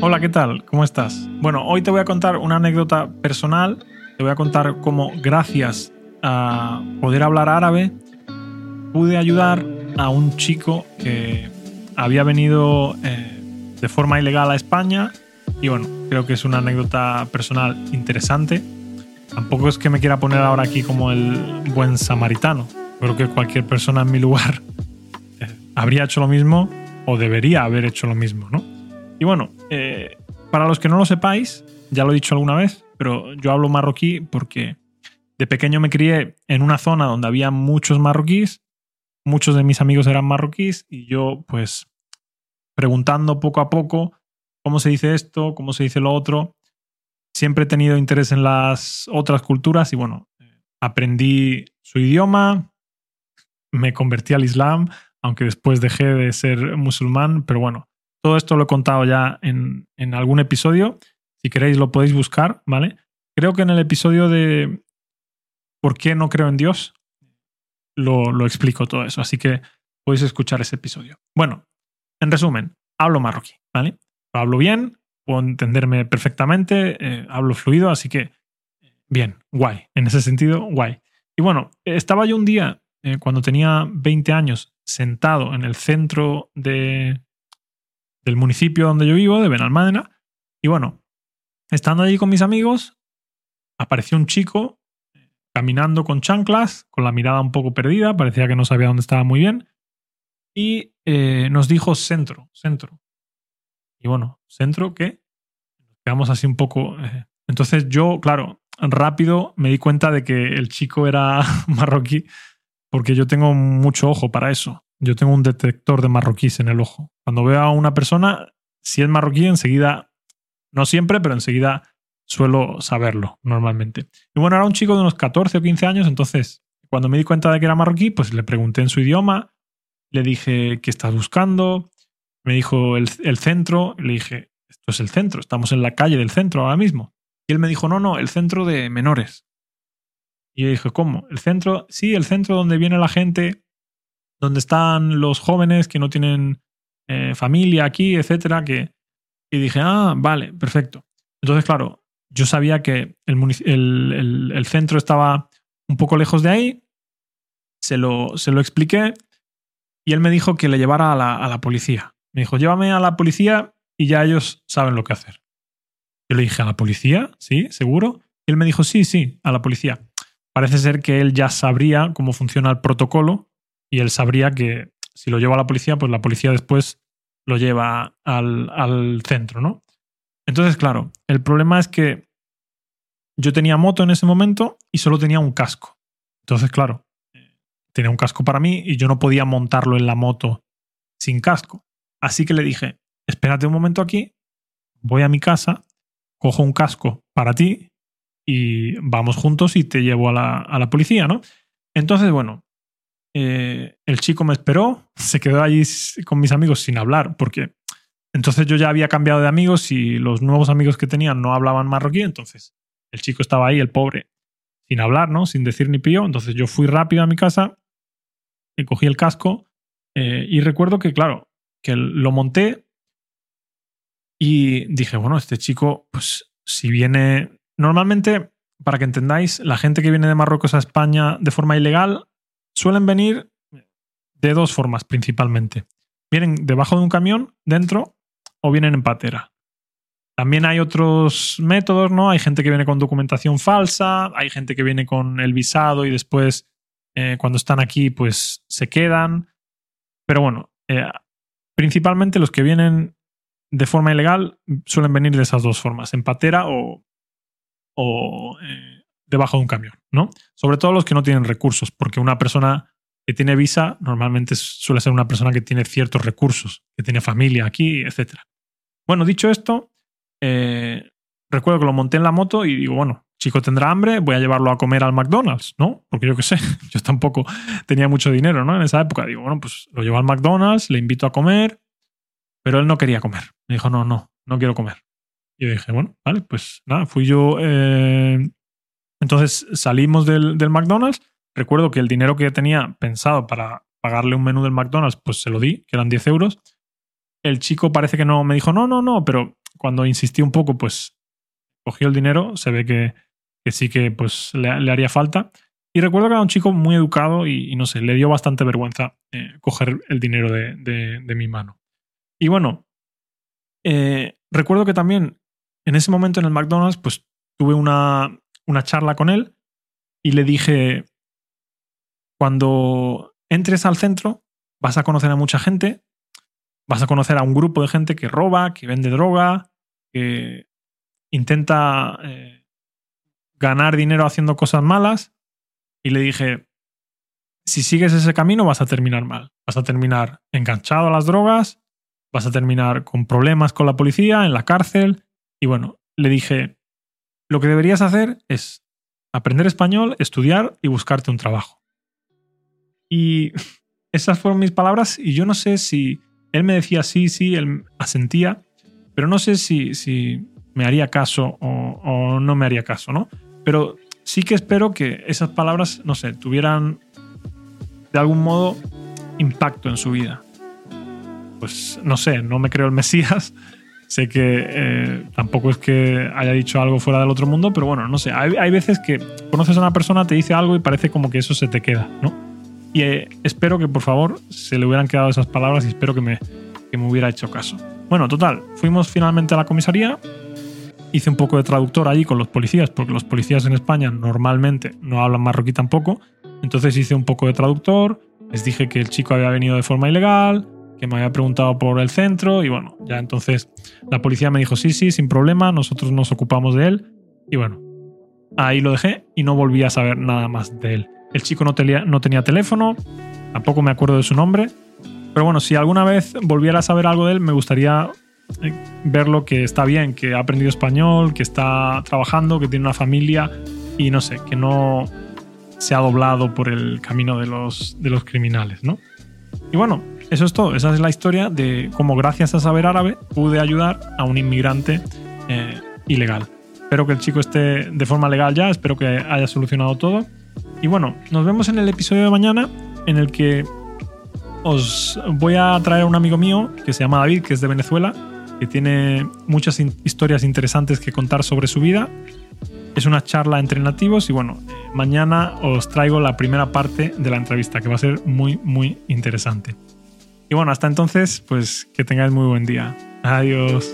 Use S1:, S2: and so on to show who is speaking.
S1: Hola, ¿qué tal? ¿Cómo estás? Bueno, hoy te voy a contar una anécdota personal. Te voy a contar cómo, gracias a poder hablar árabe, pude ayudar a un chico que había venido eh, de forma ilegal a España. Y bueno, creo que es una anécdota personal interesante. Tampoco es que me quiera poner ahora aquí como el buen samaritano. Creo que cualquier persona en mi lugar eh, habría hecho lo mismo o debería haber hecho lo mismo, ¿no? Y bueno, eh, para los que no lo sepáis, ya lo he dicho alguna vez, pero yo hablo marroquí porque de pequeño me crié en una zona donde había muchos marroquíes, muchos de mis amigos eran marroquíes y yo pues preguntando poco a poco cómo se dice esto, cómo se dice lo otro, siempre he tenido interés en las otras culturas y bueno, aprendí su idioma, me convertí al Islam, aunque después dejé de ser musulmán, pero bueno, todo esto lo he contado ya en, algún episodio. Si queréis lo podéis buscar, ¿vale? Creo que en el episodio de ¿Por qué no creo en Dios? Lo, lo explico todo eso, así que podéis escuchar ese episodio. Bueno, en resumen, hablo marroquí, ¿vale? hablo bien, puedo entenderme perfectamente, eh, hablo fluido, así que bien, guay. En ese sentido, guay. Y bueno, estaba yo un día, eh, cuando tenía 20 años, sentado en el centro de, del municipio donde yo vivo, de Benalmádena. Y bueno, estando allí con mis amigos, apareció un chico caminando con chanclas, con la mirada un poco perdida, parecía que no sabía dónde estaba muy bien, y eh, nos dijo centro, centro. Y bueno, centro que quedamos así un poco... Eh, entonces yo, claro, rápido me di cuenta de que el chico era marroquí, porque yo tengo mucho ojo para eso. Yo tengo un detector de marroquíes en el ojo. Cuando veo a una persona, si es marroquí, enseguida, no siempre, pero enseguida suelo saberlo normalmente. Y bueno, era un chico de unos 14 o 15 años, entonces cuando me di cuenta de que era marroquí, pues le pregunté en su idioma, le dije, ¿qué estás buscando? Me dijo el, el centro, le dije, esto es el centro, estamos en la calle del centro ahora mismo. Y él me dijo, no, no, el centro de menores. Y yo dije, ¿cómo? ¿El centro? Sí, el centro donde viene la gente donde están los jóvenes que no tienen eh, familia aquí, etcétera, que y dije, ah, vale, perfecto. Entonces, claro, yo sabía que el, el, centro estaba un poco lejos de ahí, se lo, se lo expliqué y él me dijo que le llevara a la, a la policía. Me dijo, llévame a la policía y ya ellos saben lo que hacer. Yo le dije, ¿a la policía? ¿Sí? ¿Seguro? Y él me dijo, sí, sí, a la policía. Parece ser que él ya sabría cómo funciona el protocolo y él sabría que si lo lleva a la policía, pues la policía después lo lleva al, al centro, ¿no? Entonces, claro, el problema es que yo tenía moto en ese momento y solo tenía un casco. Entonces, claro, tenía un casco para mí y yo no podía montarlo en la moto sin casco. Así que le dije, espérate un momento aquí, voy a mi casa, cojo un casco para ti y vamos juntos y te llevo a la, a la policía, ¿no? Entonces, bueno, eh, el chico me esperó, se quedó allí con mis amigos sin hablar, porque entonces yo ya había cambiado de amigos y los nuevos amigos que tenía no hablaban marroquí, entonces el chico estaba ahí, el pobre, sin hablar, ¿no? Sin decir ni pío. Entonces yo fui rápido a mi casa, y cogí el casco eh, y recuerdo que, claro, que lo monté y dije, bueno, este chico, pues si viene... Normalmente, para que entendáis, la gente que viene de Marruecos a España de forma ilegal suelen venir de dos formas principalmente. Vienen debajo de un camión, dentro, o vienen en patera. También hay otros métodos, ¿no? Hay gente que viene con documentación falsa, hay gente que viene con el visado y después, eh, cuando están aquí, pues se quedan. Pero bueno, eh, principalmente los que vienen de forma ilegal suelen venir de esas dos formas, en patera o, o eh, debajo de un camión, ¿no? Sobre todo los que no tienen recursos, porque una persona que tiene visa normalmente suele ser una persona que tiene ciertos recursos, que tiene familia aquí, etc. Bueno, dicho esto, eh, recuerdo que lo monté en la moto y digo, bueno, chico tendrá hambre, voy a llevarlo a comer al McDonald's, ¿no? Porque yo qué sé, yo tampoco tenía mucho dinero, ¿no? En esa época digo, bueno, pues lo llevo al McDonald's, le invito a comer, pero él no quería comer. Me dijo, no, no, no quiero comer. Y dije, bueno, vale, pues nada, fui yo eh, entonces salimos del, McDonald's. Recuerdo que el dinero que tenía pensado para pagarle un menú del McDonald's, pues se lo di, que eran 10 euros. El chico parece que no me dijo, no, no, no, pero cuando insistí un poco, pues cogió el dinero, se ve que, sí que pues le, haría falta. Y recuerdo que era un chico muy educado y, no sé, le dio bastante vergüenza eh, coger el dinero de, mi mano. Y bueno, eh, recuerdo que también en ese momento en el McDonald's, pues tuve una, una charla con él y le dije, cuando entres al centro, vas a conocer a mucha gente, vas a conocer a un grupo de gente que roba, que vende droga, que intenta eh, ganar dinero haciendo cosas malas. Y le dije, si sigues ese camino vas a terminar mal. Vas a terminar enganchado a las drogas, vas a terminar con problemas con la policía, en la cárcel. Y bueno, le dije, lo que deberías hacer es aprender español, estudiar y buscarte un trabajo. Y esas fueron mis palabras y yo no sé si él me decía sí, sí, él asentía, pero no sé si, si me haría caso o, no me haría caso, ¿no? Pero sí que espero que esas palabras, no sé, tuvieran de algún modo impacto en su vida. Pues no sé, no me creo el Mesías. Sé que eh, tampoco es que haya dicho algo fuera del otro mundo, pero bueno, no sé. Hay, hay, veces que conoces a una persona, te dice algo y parece como que eso se te queda, ¿no? Y eh, espero que por favor se le hubieran quedado esas palabras y espero que me, que me hubiera hecho caso. Bueno, total, fuimos finalmente a la comisaría. Hice un poco de traductor allí con los policías, porque los policías en España normalmente no hablan marroquí tampoco. Entonces hice un poco de traductor, les dije que el chico había venido de forma ilegal, que me había preguntado por el centro y bueno, ya entonces la policía me dijo sí, sí, sin problema, nosotros nos ocupamos de él y bueno, ahí lo dejé y no volví a saber nada más de él. El chico no tenía, no tenía teléfono, tampoco me acuerdo de su nombre. Pero bueno, si alguna vez volviera a saber algo de él, me gustaría eh, verlo que está bien, que ha aprendido español, que está trabajando, que tiene una familia y no sé, que no se ha doblado por el camino de los, de los criminales, ¿no? Y bueno, eso es todo. Esa es la historia de cómo gracias a saber árabe pude ayudar a un inmigrante eh, ilegal. Espero que el chico esté de forma legal ya, espero que haya solucionado todo y bueno, nos vemos en el episodio de mañana en el que os voy a traer a un amigo mío que se llama David, que es de Venezuela, que tiene muchas historias interesantes que contar sobre su vida. Es una charla entre nativos y bueno, mañana os traigo la primera parte de la entrevista que va a ser muy, muy interesante. Y bueno, hasta entonces, pues que tengáis muy buen día. Adiós.